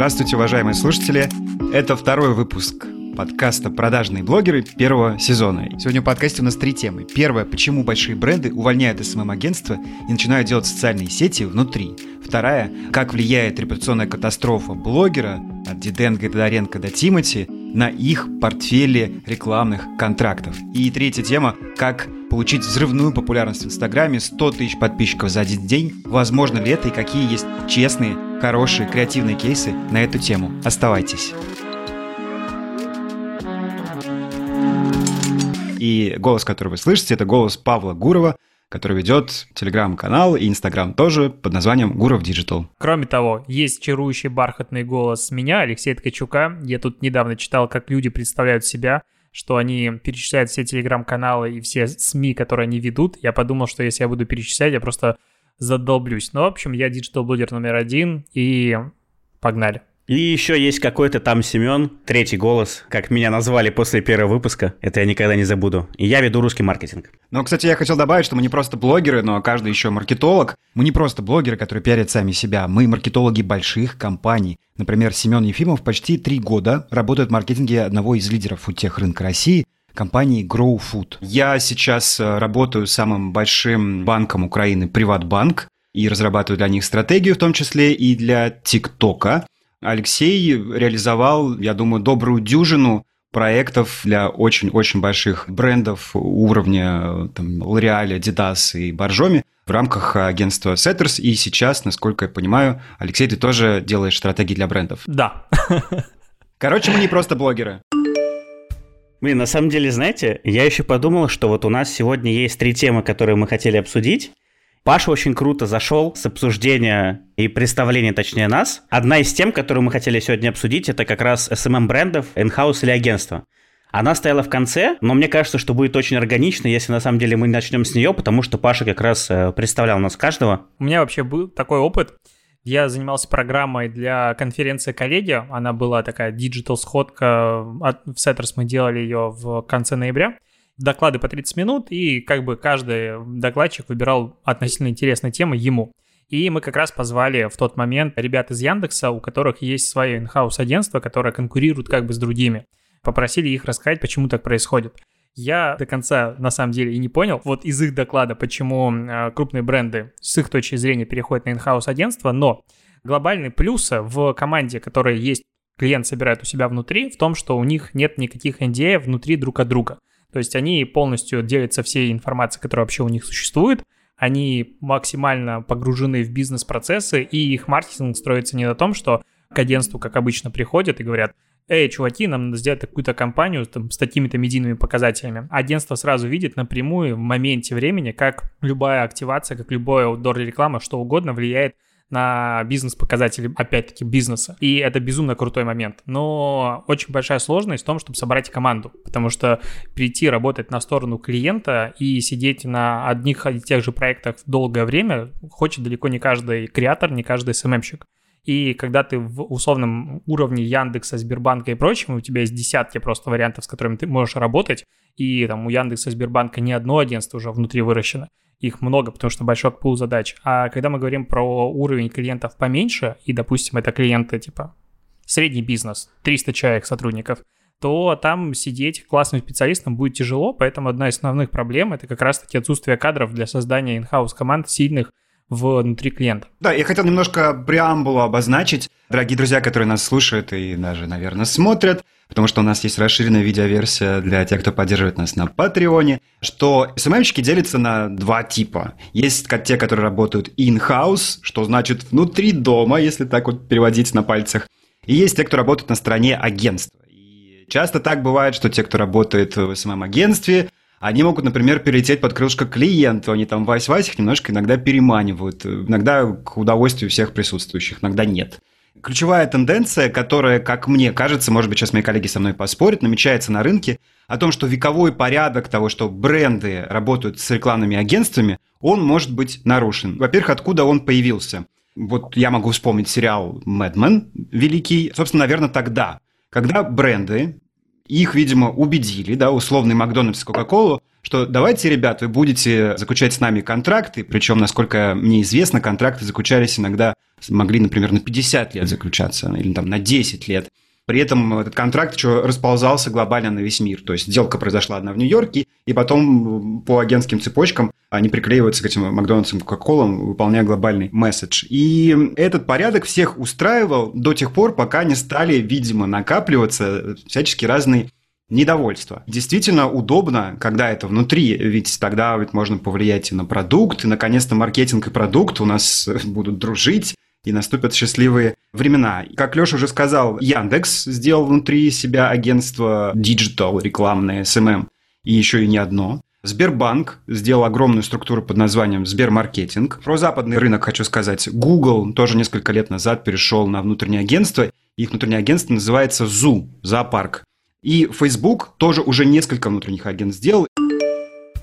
Здравствуйте, уважаемые слушатели. Это второй выпуск подкаста «Продажные блогеры» первого сезона. Сегодня в подкасте у нас три темы. Первая – почему большие бренды увольняют СММ-агентства и начинают делать социальные сети внутри. Вторая – как влияет репутационная катастрофа блогера от Диденко, Тодоренко до Тимати на их портфели рекламных контрактов. И третья тема – как получить взрывную популярность в Инстаграме, 100 тысяч подписчиков за один день. Возможно ли это и какие есть честные, хорошие, креативные кейсы на эту тему? Оставайтесь. И голос, который вы слышите, это голос Павла Гурова, который ведет телеграм-канал и инстаграм тоже под названием Гуров Digital. Кроме того, есть чарующий бархатный голос меня, Алексея Ткачука. Я тут недавно читал, как люди представляют себя, что они перечисляют все телеграм-каналы и все СМИ, которые они ведут. Я подумал, что если я буду перечислять, я просто задолблюсь. Но, в общем, я digital-блогер номер один, и погнали. И еще есть какой-то там Семен, третий голос, как меня назвали после первого выпуска. Это я никогда не забуду. И я веду русский маркетинг. Но, кстати, я хотел добавить, что мы не просто блогеры, но каждый еще маркетолог. Мы не просто блогеры, которые пиарят сами себя. Мы маркетологи больших компаний. Например, Семен Ефимов почти три года работает в маркетинге одного из лидеров тех рынка России – компании Grow Food. Я сейчас э, работаю самым большим банком Украины Приватбанк и разрабатываю для них стратегию, в том числе и для ТикТока. Алексей реализовал, я думаю, добрую дюжину проектов для очень-очень больших брендов уровня там, L'Oreal, Adidas и Боржоми в рамках агентства Setters. И сейчас, насколько я понимаю, Алексей, ты тоже делаешь стратегии для брендов. Да. Короче, мы не просто блогеры. Блин, на самом деле, знаете, я еще подумал, что вот у нас сегодня есть три темы, которые мы хотели обсудить. Паша очень круто зашел с обсуждения и представления, точнее, нас. Одна из тем, которую мы хотели сегодня обсудить, это как раз SMM брендов, инхаус или агентства. Она стояла в конце, но мне кажется, что будет очень органично, если на самом деле мы начнем с нее, потому что Паша как раз э, представлял нас каждого. У меня вообще был такой опыт. Я занимался программой для конференции коллеги. Она была такая диджитал-сходка. В Setters мы делали ее в конце ноября доклады по 30 минут, и как бы каждый докладчик выбирал относительно интересные темы ему. И мы как раз позвали в тот момент ребят из Яндекса, у которых есть свое in-house агентство, которое конкурирует как бы с другими. Попросили их рассказать, почему так происходит. Я до конца, на самом деле, и не понял, вот из их доклада, почему э, крупные бренды с их точки зрения переходят на инхаус агентство, но глобальный плюс в команде, которая есть, клиент собирает у себя внутри, в том, что у них нет никаких NDA внутри друг от друга. То есть они полностью делятся всей информацией, которая вообще у них существует, они максимально погружены в бизнес-процессы, и их маркетинг строится не на том, что к агентству, как обычно, приходят и говорят, эй, чуваки, нам надо сделать такую-то компанию там, с такими-то медийными показателями. Агентство сразу видит напрямую в моменте времени, как любая активация, как любая аутдор реклама, что угодно влияет на бизнес-показатели, опять-таки, бизнеса. И это безумно крутой момент. Но очень большая сложность в том, чтобы собрать команду, потому что прийти работать на сторону клиента и сидеть на одних и тех же проектах долгое время хочет далеко не каждый креатор, не каждый СММщик. И когда ты в условном уровне Яндекса, Сбербанка и прочего, у тебя есть десятки просто вариантов, с которыми ты можешь работать, и там у Яндекса, Сбербанка не одно агентство уже внутри выращено, их много, потому что большой пул задач. А когда мы говорим про уровень клиентов поменьше, и, допустим, это клиенты типа средний бизнес, 300 человек сотрудников, то там сидеть классным специалистом будет тяжело, поэтому одна из основных проблем — это как раз-таки отсутствие кадров для создания инхаус команд сильных внутри клиента. Да, я хотел немножко преамбулу обозначить. Дорогие друзья, которые нас слушают и даже, наверное, смотрят, потому что у нас есть расширенная видеоверсия для тех, кто поддерживает нас на Патреоне, что СММщики делятся на два типа. Есть те, которые работают in-house, что значит внутри дома, если так вот переводить на пальцах. И есть те, кто работают на стороне агентства. И часто так бывает, что те, кто работает в СММ-агентстве, они могут, например, перелететь под крылышко клиенту, они там вась-вась их немножко иногда переманивают, иногда к удовольствию всех присутствующих, иногда нет. Ключевая тенденция, которая, как мне кажется, может быть, сейчас мои коллеги со мной поспорят, намечается на рынке, о том, что вековой порядок того, что бренды работают с рекламными агентствами, он может быть нарушен. Во-первых, откуда он появился? Вот я могу вспомнить сериал «Мэдмен» великий, собственно, наверное, тогда, когда бренды их, видимо, убедили, да, условный Макдональдс, Кока-Колу, что давайте, ребят, вы будете заключать с нами контракты, причем, насколько мне известно, контракты заключались иногда, могли, например, на 50 лет заключаться, или там на 10 лет. При этом этот контракт еще расползался глобально на весь мир. То есть сделка произошла одна в Нью-Йорке, и потом по агентским цепочкам они приклеиваются к этим Макдональдсам, Кока-Колам, выполняя глобальный месседж. И этот порядок всех устраивал до тех пор, пока не стали, видимо, накапливаться всячески разные недовольства. Действительно удобно, когда это внутри, ведь тогда ведь можно повлиять и на продукт, и наконец-то маркетинг и продукт у нас будут дружить, и наступят счастливые времена. Как Леша уже сказал, Яндекс сделал внутри себя агентство Digital рекламное SMM, и еще и не одно. Сбербанк сделал огромную структуру под названием Сбермаркетинг. Про западный рынок хочу сказать. Google тоже несколько лет назад перешел на внутреннее агентство. Их внутреннее агентство называется ZOO, зоопарк. И Facebook тоже уже несколько внутренних агентств сделал.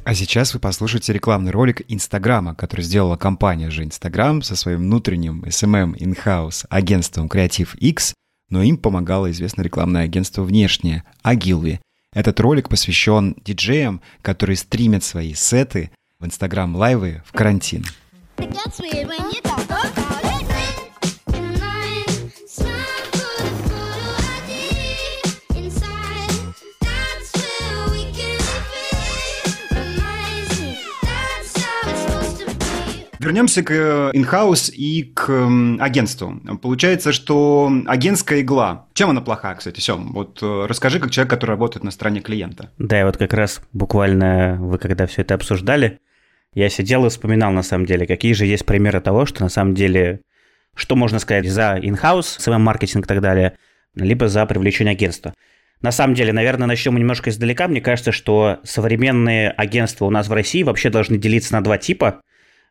А сейчас вы послушаете рекламный ролик Инстаграма, который сделала компания же Инстаграм со своим внутренним SMM in-house агентством Creative X, но им помогало известное рекламное агентство внешнее Agilvi. Этот ролик посвящен диджеям, которые стримят свои сеты в Инстаграм лайвы в карантин. Вернемся к инхаус и к агентству. Получается, что агентская игла. Чем она плоха, кстати, Сем? Вот э, расскажи, как человек, который работает на стороне клиента. Да, и вот как раз буквально вы когда все это обсуждали, я сидел и вспоминал на самом деле, какие же есть примеры того, что на самом деле, что можно сказать за инхаус, SMM-маркетинг и так далее, либо за привлечение агентства. На самом деле, наверное, начнем немножко издалека. Мне кажется, что современные агентства у нас в России вообще должны делиться на два типа.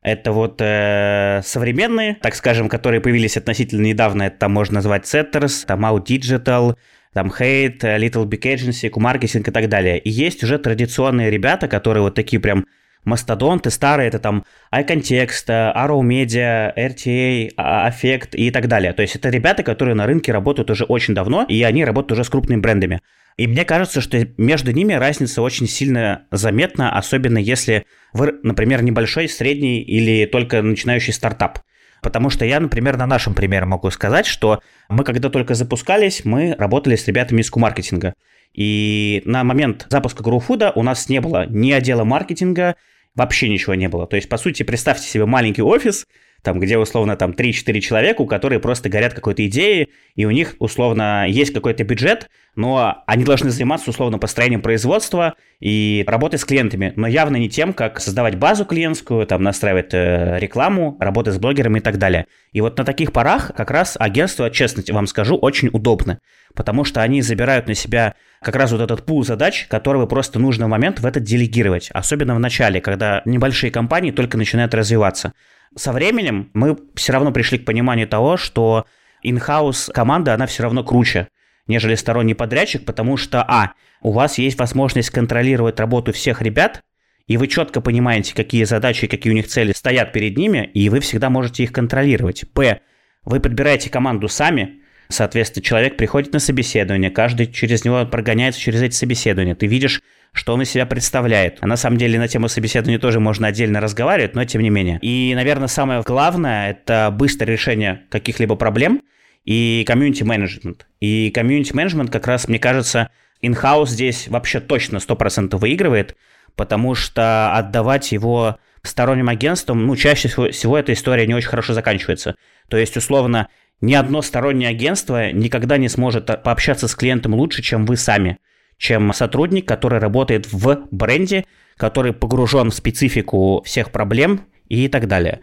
Это вот э, современные, так скажем, которые появились относительно недавно. Это там можно назвать Setters, там Out Digital, там Hate, Little Big Agency, Q-Marketing и так далее. И есть уже традиционные ребята, которые вот такие прям мастодонты старые, это там iContext, Arrow Media, RTA, Affect и так далее. То есть это ребята, которые на рынке работают уже очень давно, и они работают уже с крупными брендами. И мне кажется, что между ними разница очень сильно заметна, особенно если вы, например, небольшой, средний или только начинающий стартап. Потому что я, например, на нашем примере могу сказать, что мы когда только запускались, мы работали с ребятами из Q-маркетинга. И на момент запуска GrowFood у нас не было ни отдела маркетинга, вообще ничего не было. То есть, по сути, представьте себе маленький офис, там, где условно там 3-4 человека, у которых просто горят какой-то идеей, и у них условно есть какой-то бюджет, но они должны заниматься условно построением производства и работать с клиентами, но явно не тем, как создавать базу клиентскую, там настраивать э, рекламу, работать с блогерами и так далее. И вот на таких порах как раз агентство, честно вам скажу, очень удобно, потому что они забирают на себя как раз вот этот пул задач, который просто нужно в момент в этот делегировать, особенно в начале, когда небольшие компании только начинают развиваться со временем мы все равно пришли к пониманию того, что in-house команда, она все равно круче, нежели сторонний подрядчик, потому что, а, у вас есть возможность контролировать работу всех ребят, и вы четко понимаете, какие задачи, какие у них цели стоят перед ними, и вы всегда можете их контролировать. П. Вы подбираете команду сами, соответственно, человек приходит на собеседование, каждый через него прогоняется через эти собеседования. Ты видишь что он из себя представляет. А на самом деле на тему собеседования тоже можно отдельно разговаривать, но тем не менее. И, наверное, самое главное – это быстрое решение каких-либо проблем и комьюнити-менеджмент. И комьюнити-менеджмент как раз, мне кажется, in-house здесь вообще точно 100% выигрывает, потому что отдавать его сторонним агентствам, ну, чаще всего эта история не очень хорошо заканчивается. То есть, условно, ни одно стороннее агентство никогда не сможет пообщаться с клиентом лучше, чем вы сами чем сотрудник, который работает в бренде, который погружен в специфику всех проблем и так далее.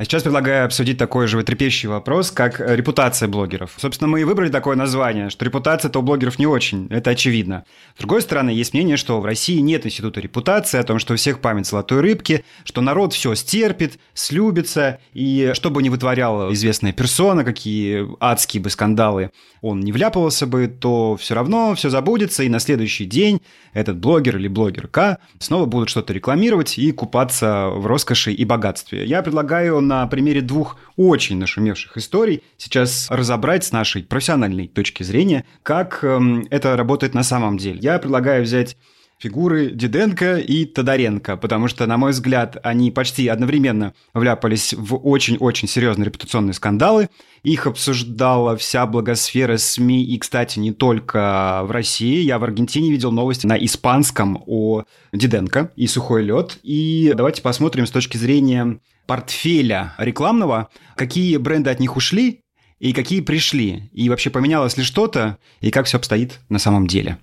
А сейчас предлагаю обсудить такой же трепещущий вопрос, как э, репутация блогеров. Собственно, мы и выбрали такое название, что репутация-то у блогеров не очень, это очевидно. С другой стороны, есть мнение, что в России нет института репутации, о том, что у всех память золотой рыбки, что народ все стерпит, слюбится, и что бы ни вытворяла известная персона, какие адские бы скандалы он не вляпывался бы, то все равно все забудется, и на следующий день этот блогер или блогерка снова будут что-то рекламировать и купаться в роскоши и богатстве. Я предлагаю на примере двух очень нашумевших историй сейчас разобрать с нашей профессиональной точки зрения, как эм, это работает на самом деле. Я предлагаю взять фигуры Диденко и Тодоренко, потому что, на мой взгляд, они почти одновременно вляпались в очень-очень серьезные репутационные скандалы. Их обсуждала вся благосфера СМИ, и, кстати, не только в России. Я в Аргентине видел новости на испанском о Диденко и сухой лед. И давайте посмотрим с точки зрения портфеля рекламного, какие бренды от них ушли и какие пришли, и вообще поменялось ли что-то, и как все обстоит на самом деле.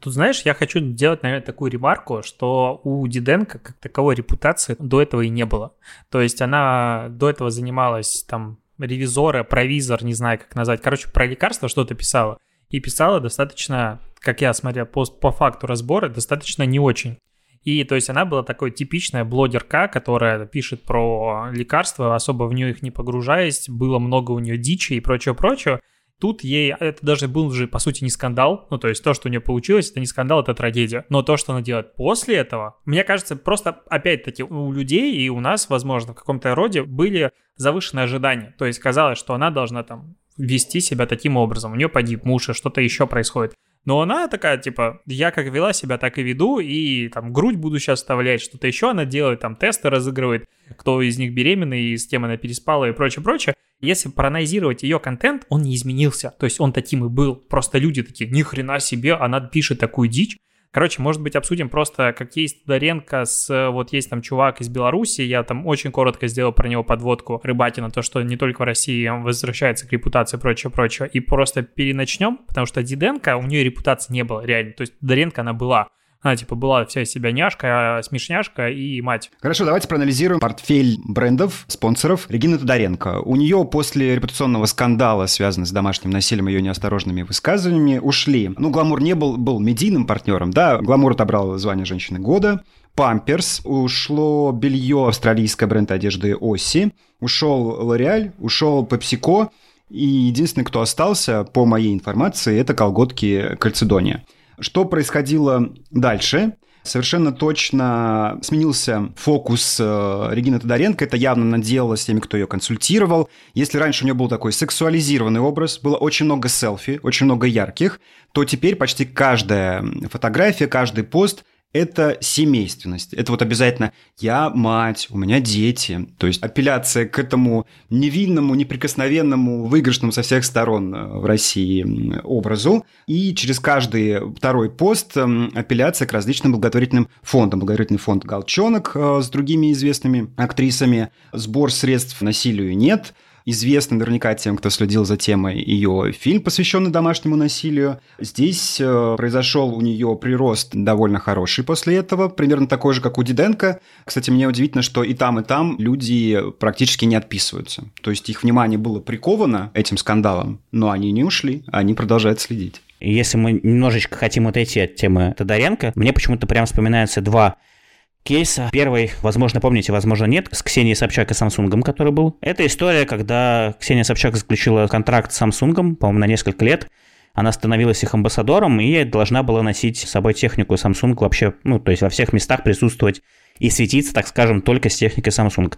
Тут, знаешь, я хочу сделать, наверное, такую ремарку, что у Диденко как таковой репутации до этого и не было. То есть она до этого занималась там ревизора, провизор, не знаю, как назвать. Короче, про лекарства что-то писала. И писала достаточно, как я смотрел по, по факту разбора, достаточно не очень. И то есть она была такой типичная блогерка, которая пишет про лекарства, особо в нее их не погружаясь, было много у нее дичи и прочее-прочее. Тут ей, это даже был же, по сути, не скандал. Ну, то есть то, что у нее получилось, это не скандал, это трагедия. Но то, что она делает после этого, мне кажется, просто, опять-таки, у людей и у нас, возможно, в каком-то роде были завышенные ожидания. То есть казалось, что она должна там вести себя таким образом. У нее погиб муж, и что-то еще происходит. Но она такая, типа, я как вела себя, так и веду, и там грудь буду сейчас вставлять, что-то еще она делает, там тесты разыгрывает, кто из них беременный, и с кем она переспала и прочее, прочее. Если проанализировать ее контент, он не изменился. То есть он таким и был. Просто люди такие, ни хрена себе, она пишет такую дичь. Короче, может быть, обсудим просто, как есть Тодоренко с... Вот есть там чувак из Беларуси, я там очень коротко сделал про него подводку Рыбакина, то, что не только в России возвращается к репутации и прочее, прочее. И просто переначнем, потому что Диденко, у нее репутации не было реально. То есть Тодоренко она была. Она, типа, была вся из себя няшка, смешняшка и мать. Хорошо, давайте проанализируем портфель брендов, спонсоров Регины Тодоренко. У нее после репутационного скандала, связанного с домашним насилием и ее неосторожными высказываниями, ушли. Ну, Гламур не был, был медийным партнером, да, Гламур отобрал звание женщины года, Памперс, ушло белье австралийское бренд одежды Оси, ушел Лореаль, ушел PepsiCo, и единственный, кто остался, по моей информации, это колготки Кальцедония. Что происходило дальше? Совершенно точно сменился фокус э, Регины Тодоренко. Это явно наделало с теми, кто ее консультировал. Если раньше у нее был такой сексуализированный образ, было очень много селфи, очень много ярких, то теперь почти каждая фотография, каждый пост это семейственность. Это вот обязательно я мать, у меня дети. То есть апелляция к этому невинному, неприкосновенному, выигрышному со всех сторон э, в России образу. И через каждый второй пост апелляция к различным благотворительным фондам. Благотворительный фонд «Галчонок» э, с другими известными актрисами. Сбор средств насилию нет – известный наверняка тем, кто следил за темой ее фильм, посвященный домашнему насилию. Здесь э, произошел у нее прирост довольно хороший после этого, примерно такой же, как у Диденко. Кстати, мне удивительно, что и там, и там люди практически не отписываются. То есть их внимание было приковано этим скандалом, но они не ушли, они продолжают следить. Если мы немножечко хотим отойти от темы Тодоренко, мне почему-то прям вспоминаются два кейса. Первый, возможно, помните, возможно, нет, с Ксенией Собчак и Samsung, который был. Это история, когда Ксения Собчак заключила контракт с Samsung, по-моему, на несколько лет. Она становилась их амбассадором и должна была носить с собой технику Samsung вообще, ну, то есть во всех местах присутствовать и светиться, так скажем, только с техникой Samsung.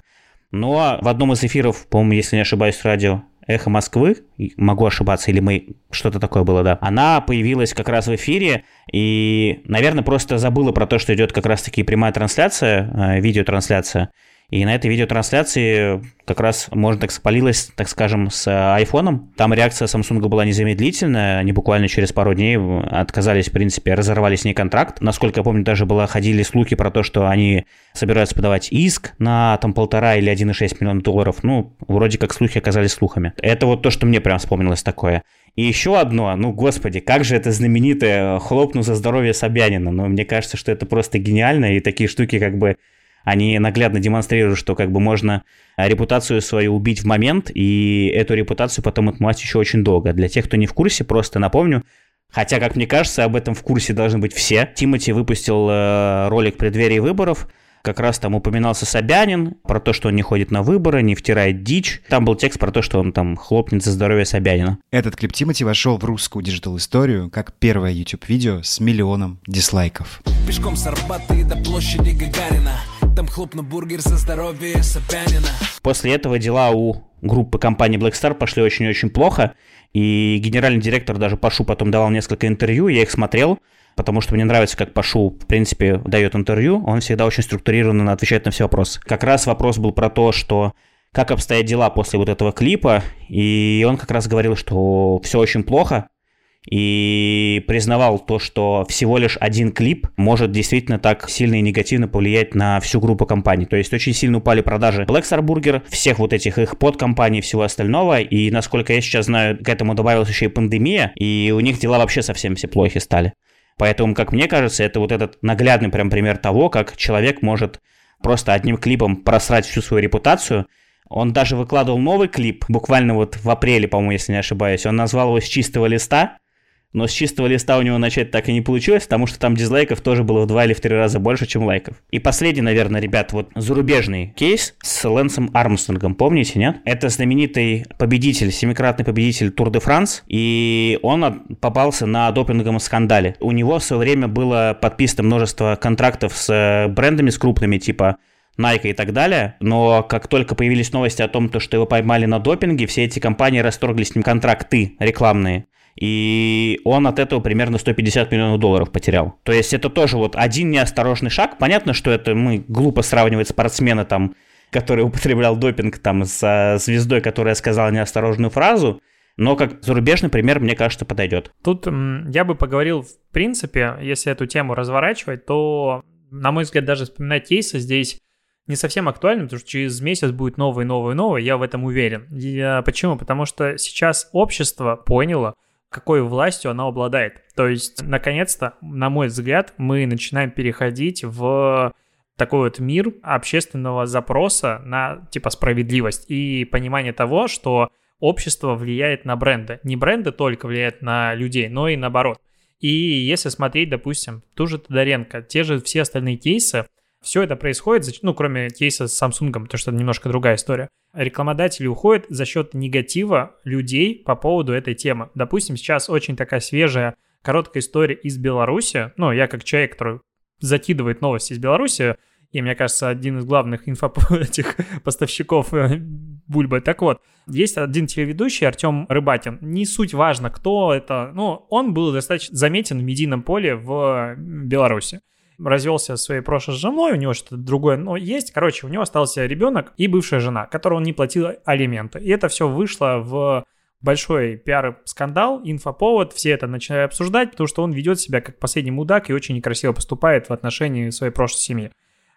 Но в одном из эфиров, по-моему, если не ошибаюсь, радио «Эхо Москвы», могу ошибаться, или мы, что-то такое было, да, она появилась как раз в эфире, и, наверное, просто забыла про то, что идет как раз-таки прямая трансляция, э, видеотрансляция, и на этой видеотрансляции как раз, можно так спалилась, так скажем, с айфоном. Там реакция Samsung была незамедлительная, они буквально через пару дней отказались, в принципе, разорвали с ней контракт. Насколько я помню, даже было, ходили слухи про то, что они собираются подавать иск на там полтора или 1,6 миллиона долларов. Ну, вроде как слухи оказались слухами. Это вот то, что мне прям вспомнилось такое. И еще одно, ну, господи, как же это знаменитое «хлопну за здоровье Собянина». Но мне кажется, что это просто гениально, и такие штуки как бы они наглядно демонстрируют, что как бы можно репутацию свою убить в момент, и эту репутацию потом отмывать еще очень долго. Для тех, кто не в курсе, просто напомню, Хотя, как мне кажется, об этом в курсе должны быть все. Тимати выпустил э, ролик преддверии выборов, как раз там упоминался Собянин, про то, что он не ходит на выборы, не втирает дичь. Там был текст про то, что он там хлопнет за здоровье Собянина. Этот клип Тимати вошел в русскую диджитал-историю как первое YouTube-видео с миллионом дизлайков. Пешком с Арбата до площади Гагарина Отдам хлоп на бургер за здоровье Собянина. После этого дела у группы компании Black Star пошли очень-очень плохо, и генеральный директор даже Пашу потом давал несколько интервью, я их смотрел, потому что мне нравится, как Пашу, в принципе, дает интервью, он всегда очень структурированно отвечает на все вопросы. Как раз вопрос был про то, что как обстоят дела после вот этого клипа, и он как раз говорил, что все очень плохо, и признавал то, что всего лишь один клип может действительно так сильно и негативно повлиять на всю группу компаний. То есть очень сильно упали продажи Star Burger, всех вот этих их подкомпаний всего остального, и насколько я сейчас знаю, к этому добавилась еще и пандемия, и у них дела вообще совсем все плохи стали. Поэтому, как мне кажется, это вот этот наглядный прям пример того, как человек может просто одним клипом просрать всю свою репутацию, он даже выкладывал новый клип, буквально вот в апреле, по-моему, если не ошибаюсь. Он назвал его «С чистого листа», но с чистого листа у него начать так и не получилось, потому что там дизлайков тоже было в два или в три раза больше, чем лайков. И последний, наверное, ребят, вот зарубежный кейс с Лэнсом Армстронгом, помните, нет? Это знаменитый победитель, семикратный победитель Тур де Франс, и он попался на допинговом скандале. У него в свое время было подписано множество контрактов с э, брендами, с крупными, типа Nike и так далее, но как только появились новости о том, что его поймали на допинге, все эти компании расторгли с ним контракты рекламные и он от этого примерно 150 миллионов долларов потерял. То есть это тоже вот один неосторожный шаг. Понятно, что это мы глупо сравнивать спортсмена там, который употреблял допинг там с звездой, которая сказала неосторожную фразу, но как зарубежный пример, мне кажется, подойдет. Тут я бы поговорил, в принципе, если эту тему разворачивать, то, на мой взгляд, даже вспоминать кейсы здесь не совсем актуально, потому что через месяц будет новый, новый, новый, я в этом уверен. Я, почему? Потому что сейчас общество поняло, какой властью она обладает. То есть, наконец-то, на мой взгляд, мы начинаем переходить в такой вот мир общественного запроса на типа справедливость и понимание того, что общество влияет на бренды. Не бренды только влияют на людей, но и наоборот. И если смотреть, допустим, ту же Тодоренко, те же все остальные кейсы, все это происходит, ну, кроме кейса с Samsung, потому что это немножко другая история. Рекламодатели уходят за счет негатива людей по поводу этой темы. Допустим, сейчас очень такая свежая, короткая история из Беларуси. Ну, я как человек, который закидывает новости из Беларуси, и, мне кажется, один из главных инфо этих поставщиков э, Бульбы. Так вот, есть один телеведущий, Артем Рыбакин. Не суть важно, кто это. Ну, он был достаточно заметен в медийном поле в Беларуси развелся со своей прошлой женой, у него что-то другое, но есть. Короче, у него остался ребенок и бывшая жена, которой он не платил алименты. И это все вышло в большой пиар-скандал, инфоповод, все это начали обсуждать, потому что он ведет себя как последний мудак и очень некрасиво поступает в отношении своей прошлой семьи.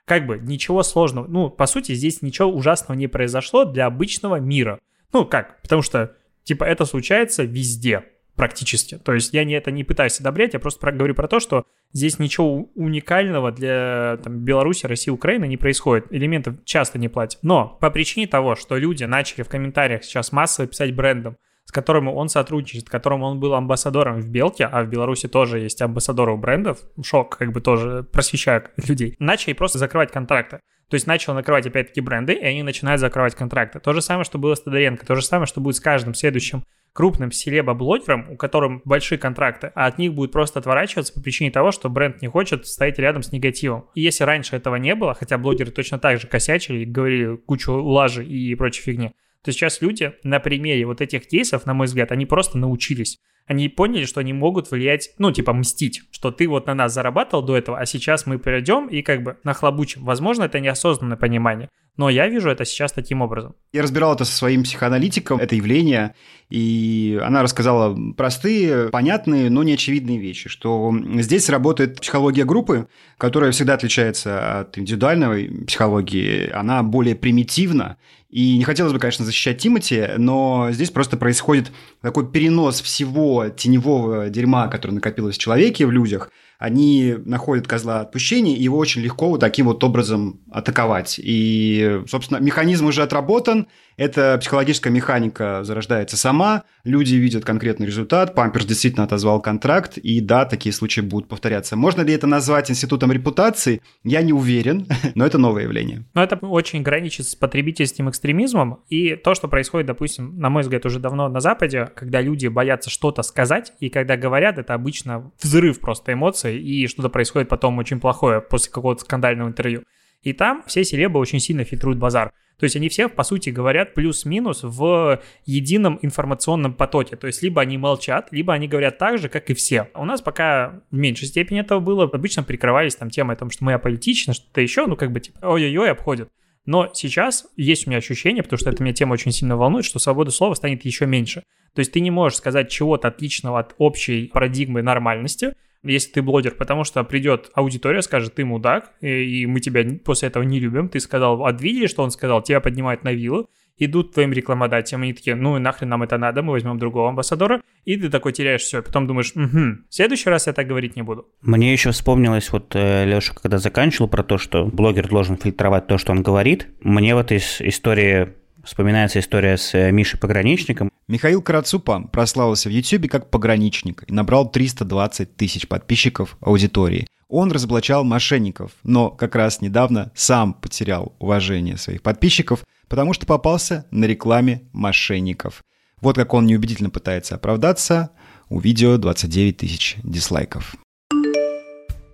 Как бы ничего сложного, ну, по сути, здесь ничего ужасного не произошло для обычного мира. Ну, как? Потому что, типа, это случается везде практически. То есть я не, это не пытаюсь одобрять, я просто про, говорю про то, что здесь ничего уникального для там, Беларуси, России, Украины не происходит. Элементов часто не платят. Но по причине того, что люди начали в комментариях сейчас массово писать брендом, с которым он сотрудничает, которым он был амбассадором в Белке, а в Беларуси тоже есть амбассадоры брендов, шок, как бы тоже просвещаю людей, начали просто закрывать контракты. То есть начал накрывать опять-таки бренды, и они начинают закрывать контракты. То же самое, что было с Тодоренко, то же самое, что будет с каждым следующим крупным селеба-блогерам, у которых большие контракты, а от них будет просто отворачиваться по причине того, что бренд не хочет стоять рядом с негативом. И если раньше этого не было, хотя блогеры точно так же косячили и говорили кучу лажи и прочей фигни, то сейчас люди на примере вот этих кейсов, на мой взгляд, они просто научились. Они поняли, что они могут влиять, ну, типа, мстить, что ты вот на нас зарабатывал до этого, а сейчас мы придем и как бы нахлобучим. Возможно, это неосознанное понимание, но я вижу это сейчас таким образом. Я разбирал это со своим психоаналитиком, это явление, и она рассказала простые, понятные, но неочевидные вещи, что здесь работает психология группы, которая всегда отличается от индивидуальной психологии, она более примитивна, и не хотелось бы, конечно, защищать Тимати, но здесь просто происходит такой перенос всего теневого дерьма, которое накопилось в человеке, в людях – они находят козла отпущения, и его очень легко вот таким вот образом атаковать. И, собственно, механизм уже отработан, эта психологическая механика зарождается сама, люди видят конкретный результат, Памперс действительно отозвал контракт, и да, такие случаи будут повторяться. Можно ли это назвать институтом репутации? Я не уверен, но это новое явление. Но это очень граничит с потребительским экстремизмом, и то, что происходит, допустим, на мой взгляд, уже давно на Западе, когда люди боятся что-то сказать, и когда говорят, это обычно взрыв просто эмоций, и что-то происходит потом очень плохое после какого-то скандального интервью. И там все селебы очень сильно фильтруют базар. То есть они все, по сути, говорят плюс-минус в едином информационном потоке. То есть либо они молчат, либо они говорят так же, как и все. У нас пока в меньшей степени этого было. Обычно прикрывались там темой о том, что мы аполитичны, что-то еще, ну как бы типа ой-ой-ой, обходят. Но сейчас есть у меня ощущение, потому что эта меня тема очень сильно волнует, что свобода слова станет еще меньше. То есть ты не можешь сказать чего-то отличного от общей парадигмы нормальности, если ты блогер, потому что придет аудитория, скажет, ты мудак, и мы тебя после этого не любим. Ты сказал, а видели, что он сказал? Тебя поднимают на виллу, идут твоим рекламодателям, они такие, ну и нахрен нам это надо, мы возьмем другого амбассадора, и ты такой теряешь все, потом думаешь, угу, в следующий раз я так говорить не буду. Мне еще вспомнилось, вот э, Леша, когда заканчивал про то, что блогер должен фильтровать то, что он говорит, мне в этой истории вспоминается история с э, Мишей Пограничником. Михаил Карацупа прославился в YouTube как пограничник и набрал 320 тысяч подписчиков аудитории. Он разоблачал мошенников, но как раз недавно сам потерял уважение своих подписчиков, потому что попался на рекламе мошенников. Вот как он неубедительно пытается оправдаться. У видео 29 тысяч дизлайков.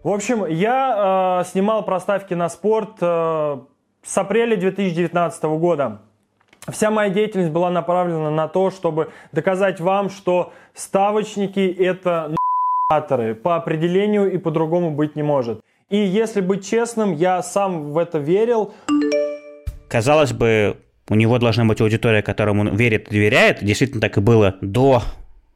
В общем, я э, снимал проставки на спорт э, с апреля 2019 года. Вся моя деятельность была направлена на то, чтобы доказать вам, что ставочники это наторы по определению и по-другому быть не может. И если быть честным, я сам в это верил. Казалось бы, у него должна быть аудитория, которому он верит и доверяет. Действительно так и было до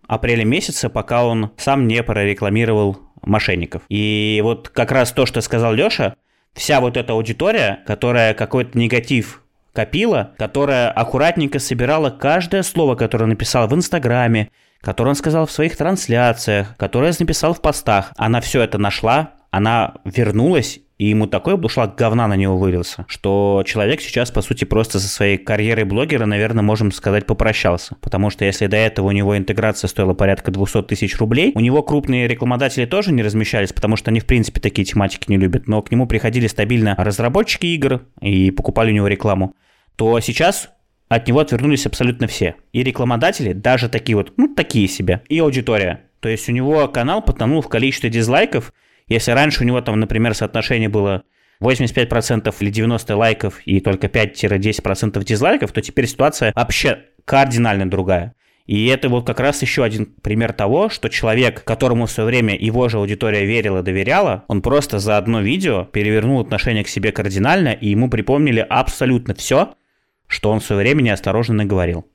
апреля месяца, пока он сам не прорекламировал мошенников. И вот как раз то, что сказал Леша, вся вот эта аудитория, которая какой-то негатив копила, которая аккуратненько собирала каждое слово, которое написал в Инстаграме, которое он сказал в своих трансляциях, которое написал в постах. Она все это нашла, она вернулась и ему такой бушлак говна на него вылился, что человек сейчас, по сути, просто со своей карьерой блогера, наверное, можем сказать, попрощался. Потому что если до этого у него интеграция стоила порядка 200 тысяч рублей, у него крупные рекламодатели тоже не размещались, потому что они, в принципе, такие тематики не любят. Но к нему приходили стабильно разработчики игр и покупали у него рекламу то сейчас от него отвернулись абсолютно все. И рекламодатели, даже такие вот, ну, такие себе, и аудитория. То есть у него канал потонул в количестве дизлайков. Если раньше у него там, например, соотношение было 85% или 90 лайков и только 5-10% дизлайков, то теперь ситуация вообще кардинально другая. И это вот как раз еще один пример того, что человек, которому в свое время его же аудитория верила, доверяла, он просто за одно видео перевернул отношение к себе кардинально, и ему припомнили абсолютно все, что он в свое время неосторожно наговорил.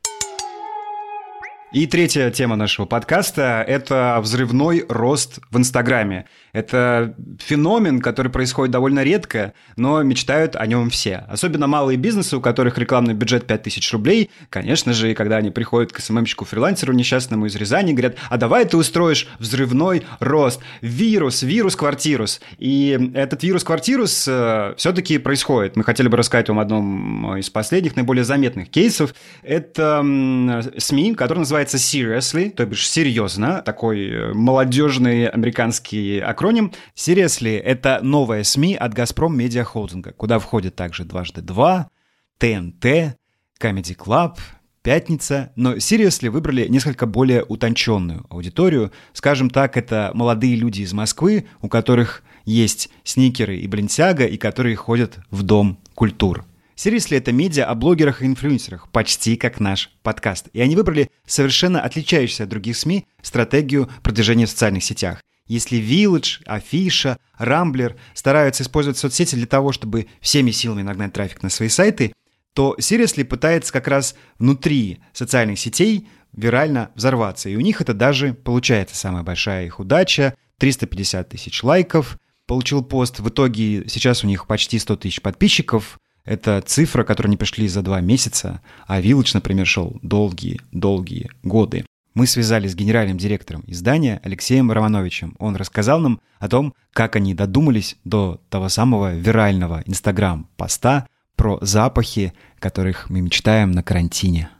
И третья тема нашего подкаста – это взрывной рост в Инстаграме. Это феномен, который происходит довольно редко, но мечтают о нем все. Особенно малые бизнесы, у которых рекламный бюджет 5000 рублей. Конечно же, и когда они приходят к СММщику-фрилансеру несчастному из Рязани, говорят, а давай ты устроишь взрывной рост. Вирус, вирус-квартирус. И этот вирус-квартирус э, все-таки происходит. Мы хотели бы рассказать вам одном из последних, наиболее заметных кейсов. Это э, СМИ, который называется называется Seriously, то бишь серьезно, такой э, молодежный американский акроним. Seriously — это новая СМИ от Газпром Медиа Холдинга, куда входят также «Дважды два», ТНТ, Comedy Club, Пятница, но Seriously выбрали несколько более утонченную аудиторию. Скажем так, это молодые люди из Москвы, у которых есть сникеры и блинтяга, и которые ходят в Дом культур. Seriously — это медиа о блогерах и инфлюенсерах, почти как наш подкаст. И они выбрали совершенно отличающуюся от других СМИ стратегию продвижения в социальных сетях. Если Village, Афиша, Рамблер стараются использовать соцсети для того, чтобы всеми силами нагнать трафик на свои сайты, то Seriously пытается как раз внутри социальных сетей вирально взорваться. И у них это даже получается самая большая их удача. 350 тысяч лайков. Получил пост. В итоге сейчас у них почти 100 тысяч подписчиков. Это цифра, которую не пришли за два месяца, а Village, например, шел долгие-долгие годы. Мы связались с генеральным директором издания Алексеем Романовичем. Он рассказал нам о том, как они додумались до того самого вирального Инстаграм-поста про запахи, которых мы мечтаем на карантине.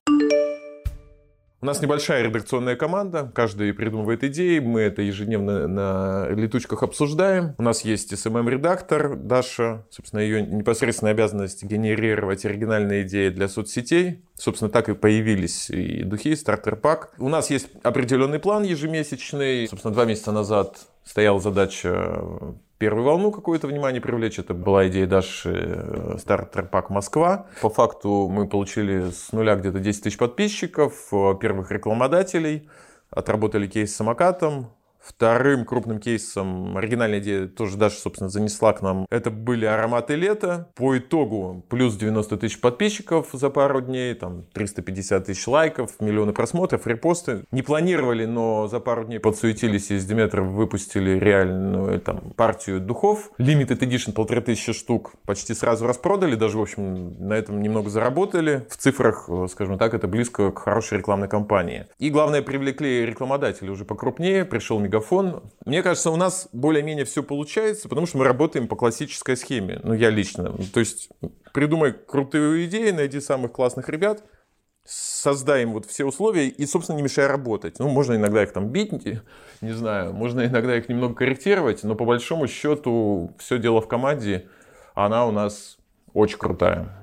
У нас небольшая редакционная команда, каждый придумывает идеи, мы это ежедневно на летучках обсуждаем. У нас есть SMM-редактор Даша, собственно, ее непосредственная обязанность генерировать оригинальные идеи для соцсетей. Собственно, так и появились и духи, стартер-пак. У нас есть определенный план ежемесячный. Собственно, два месяца назад стояла задача первую волну какое-то внимание привлечь. Это была идея Даши стартер-пак Москва. По факту мы получили с нуля где-то 10 тысяч подписчиков, первых рекламодателей, отработали кейс с самокатом, Вторым крупным кейсом, оригинальная идея тоже Даша, собственно, занесла к нам, это были ароматы лета. По итогу плюс 90 тысяч подписчиков за пару дней, там 350 тысяч лайков, миллионы просмотров, репосты. Не планировали, но за пару дней подсуетились и из Диметров выпустили реальную там, партию духов. Limited Edition полторы тысячи штук почти сразу распродали, даже, в общем, на этом немного заработали. В цифрах, скажем так, это близко к хорошей рекламной кампании. И главное, привлекли рекламодателей уже покрупнее. Пришел мегафон. Мне кажется, у нас более-менее все получается, потому что мы работаем по классической схеме. Ну, я лично. То есть, придумай крутую идею, найди самых классных ребят, создай им вот все условия и, собственно, не мешай работать. Ну, можно иногда их там бить, не знаю, можно иногда их немного корректировать, но по большому счету все дело в команде, она у нас очень крутая.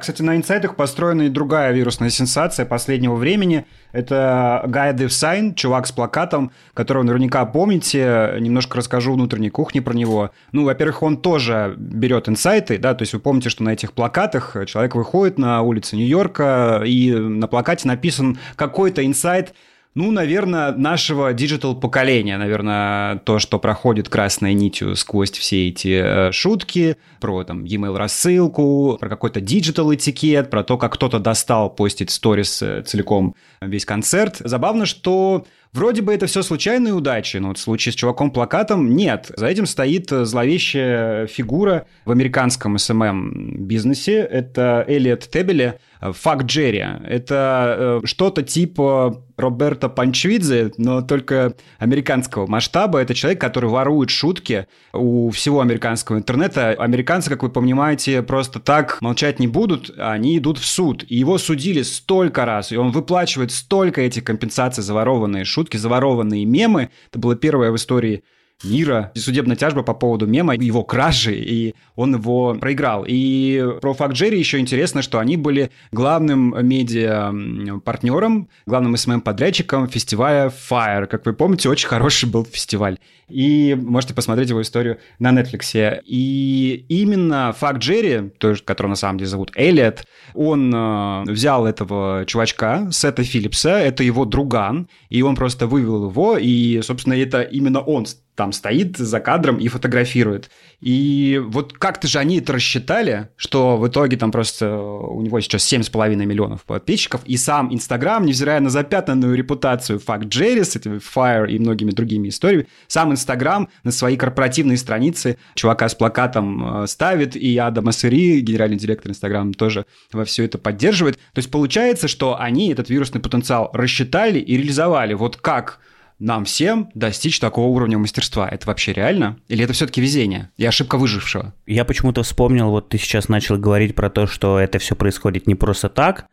Кстати, на инсайтах построена и другая вирусная сенсация последнего времени. Это Guy with Sign, чувак с плакатом, которого наверняка помните. Немножко расскажу внутренней кухни про него. Ну, во-первых, он тоже берет инсайты, да, то есть вы помните, что на этих плакатах человек выходит на улицы Нью-Йорка, и на плакате написан какой-то инсайт, ну, наверное, нашего digital поколения, наверное, то, что проходит красной нитью сквозь все эти э, шутки про там e-mail рассылку, про какой-то digital этикет, про то, как кто-то достал постить сторис э, целиком весь концерт. Забавно, что Вроде бы это все случайные удачи, но вот в случае с чуваком-плакатом нет. За этим стоит зловещая фигура в американском SMM-бизнесе. Это Элиот Тебеле, Fuck Jerry. Это э, что-то типа Роберта Панчвидзе, но только американского масштаба. Это человек, который ворует шутки у всего американского интернета. Американцы, как вы понимаете, просто так молчать не будут, они идут в суд. И его судили столько раз, и он выплачивает столько этих компенсаций за ворованные шутки, за ворованные мемы. Это было первое в истории мира. Судебная тяжба по поводу мема, его кражи, и он его проиграл. И про факт Джерри еще интересно, что они были главным медиа-партнером, главным СММ-подрядчиком фестиваля Fire. Как вы помните, очень хороший был фестиваль. И можете посмотреть его историю на Netflix. И именно факт Джерри, которого на самом деле зовут Элliot, он э, взял этого чувачка, Сета Филлипса, это его друган, и он просто вывел его, и, собственно, это именно он там стоит за кадром и фотографирует. И вот как-то же они это рассчитали, что в итоге там просто у него сейчас 7,5 миллионов подписчиков, и сам Инстаграм, невзирая на запятнанную репутацию факт Джерри с Fire и многими другими историями, сам Инстаграм на свои корпоративные страницы чувака с плакатом э, ставит, и Адам Ассери, генеральный директор Инстаграма, тоже во все это поддерживает. То есть получается, что они этот вирусный потенциал рассчитали и реализовали. Вот как нам всем достичь такого уровня мастерства. Это вообще реально? Или это все-таки везение и ошибка выжившего? Я почему-то вспомнил, вот ты сейчас начал говорить про то, что это все происходит не просто так,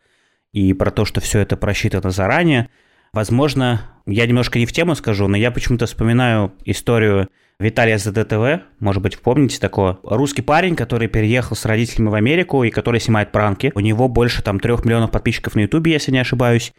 и про то, что все это просчитано заранее. Возможно, я немножко не в тему скажу, но я почему-то вспоминаю историю Виталия ЗДТВ, может быть, помните такого? Русский парень, который переехал с родителями в Америку и который снимает пранки. У него больше там трех миллионов подписчиков на Ютубе, если не ошибаюсь.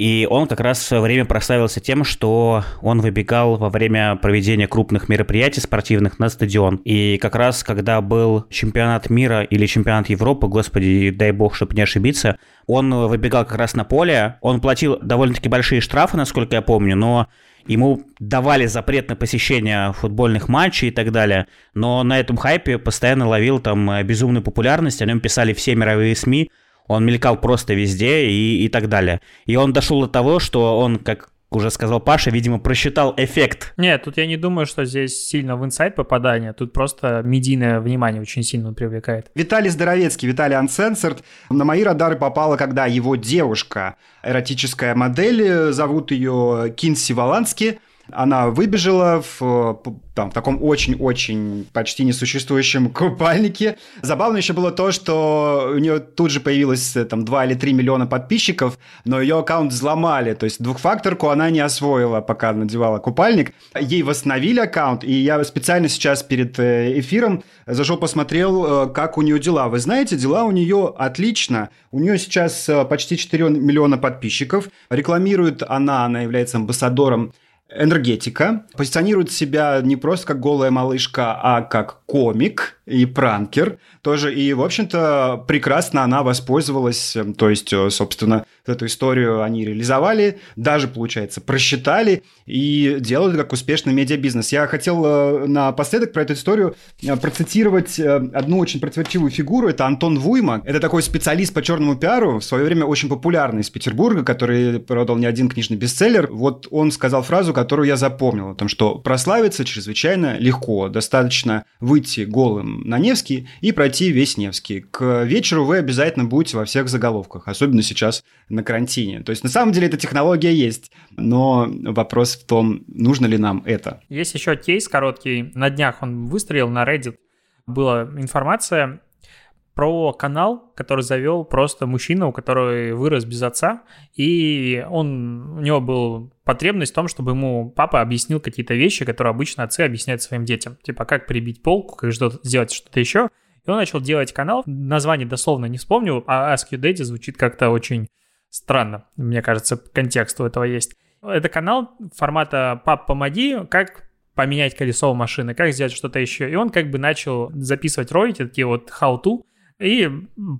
И он как раз в свое время прославился тем, что он выбегал во время проведения крупных мероприятий спортивных на стадион. И как раз, когда был чемпионат мира или чемпионат Европы, господи, дай бог, чтобы не ошибиться, он выбегал как раз на поле. Он платил довольно-таки большие штрафы, насколько я помню, но ему давали запрет на посещение футбольных матчей и так далее, но на этом хайпе постоянно ловил там безумную популярность, о нем писали все мировые СМИ, он мелькал просто везде и, и так далее. И он дошел до того, что он, как уже сказал Паша, видимо, просчитал эффект. Нет, тут я не думаю, что здесь сильно в инсайт попадание, тут просто медийное внимание очень сильно привлекает. Виталий Здоровецкий, Виталий Uncensored, на мои радары попала, когда его девушка, эротическая модель, зовут ее Кинси Валански, она выбежала в, там, в таком очень-очень почти несуществующем купальнике. Забавно еще было то, что у нее тут же появилось там 2 или 3 миллиона подписчиков, но ее аккаунт взломали. То есть двухфакторку она не освоила, пока надевала купальник. Ей восстановили аккаунт, и я специально сейчас перед э, эфиром зашел, посмотрел, э, как у нее дела. Вы знаете, дела у нее отлично. У нее сейчас э, почти 4 миллиона подписчиков. Рекламирует она, она является амбассадором энергетика, позиционирует себя не просто как голая малышка, а как комик и пранкер тоже. И, в общем-то, прекрасно она воспользовалась, эм, то есть, э, собственно, эту историю они реализовали, даже, получается, просчитали и делают как успешный медиабизнес. Я хотел э, напоследок про эту историю э, процитировать одну очень противоречивую фигуру. Это Антон Вуйма. Это такой специалист по черному пиару, в свое время очень популярный из Петербурга, который продал не один книжный бестселлер. Вот он сказал фразу, которую я запомнил, о том, что прославиться чрезвычайно легко. Достаточно выйти голым на Невский и пройти весь Невский. К вечеру вы обязательно будете во всех заголовках, особенно сейчас на карантине. То есть, на самом деле, эта технология есть, но вопрос в том, нужно ли нам это. Есть еще кейс короткий. На днях он выстрелил на Reddit. Была информация, про канал, который завел просто мужчина, у которого вырос без отца, и он, у него была потребность в том, чтобы ему папа объяснил какие-то вещи, которые обычно отцы объясняют своим детям. Типа, как прибить полку, как что сделать что-то еще. И он начал делать канал, название дословно не вспомню, а Ask You Daddy звучит как-то очень странно. Мне кажется, контекст у этого есть. Это канал формата «Пап, помоги», как поменять колесо у машины, как сделать что-то еще. И он как бы начал записывать ролики, такие вот how-to, и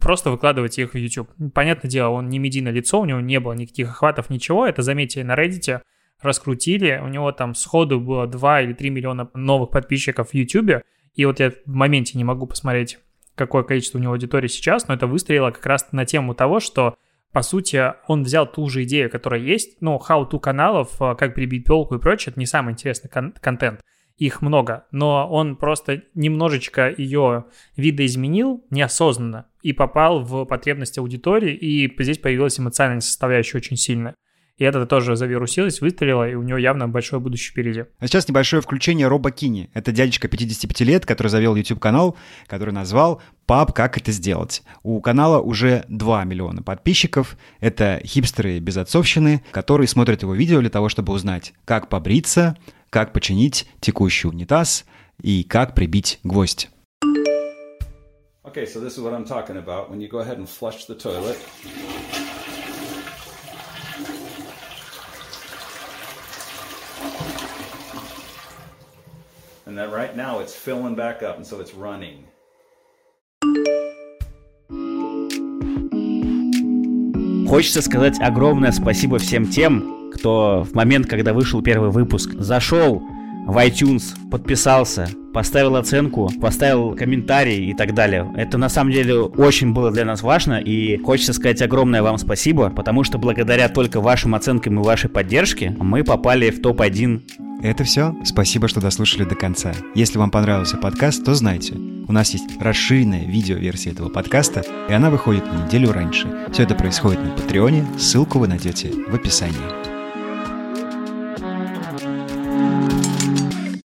просто выкладывать их в YouTube. Понятное дело, он не медийное лицо, у него не было никаких охватов, ничего. Это заметили на Reddit, раскрутили. У него там сходу было 2 или 3 миллиона новых подписчиков в YouTube. И вот я в моменте не могу посмотреть, какое количество у него аудитории сейчас, но это выстрелило как раз на тему того, что по сути, он взял ту же идею, которая есть, ну, how-to каналов, как прибить пелку и прочее, это не самый интересный кон- контент их много, но он просто немножечко ее видоизменил неосознанно и попал в потребности аудитории, и здесь появилась эмоциональная составляющая очень сильная. И это тоже завирусилось, выстрелило, и у него явно большое будущее впереди. А сейчас небольшое включение Роба Кини. Это дядечка 55 лет, который завел YouTube-канал, который назвал «Пап, как это сделать?». У канала уже 2 миллиона подписчиков. Это хипстеры без отцовщины, которые смотрят его видео для того, чтобы узнать, как побриться, как починить текущий унитаз и как прибить гвоздь. Okay, so this is what I'm talking about. When you go ahead and flush the toilet, and then right now it's filling back up, and so it's running. Хочется сказать огромное спасибо всем тем, кто в момент, когда вышел первый выпуск, зашел в iTunes, подписался, поставил оценку, поставил комментарий и так далее. Это на самом деле очень было для нас важно, и хочется сказать огромное вам спасибо, потому что благодаря только вашим оценкам и вашей поддержке мы попали в топ-1 это все. Спасибо, что дослушали до конца. Если вам понравился подкаст, то знайте, у нас есть расширенная видеоверсия этого подкаста, и она выходит на неделю раньше. Все это происходит на Патреоне, ссылку вы найдете в описании.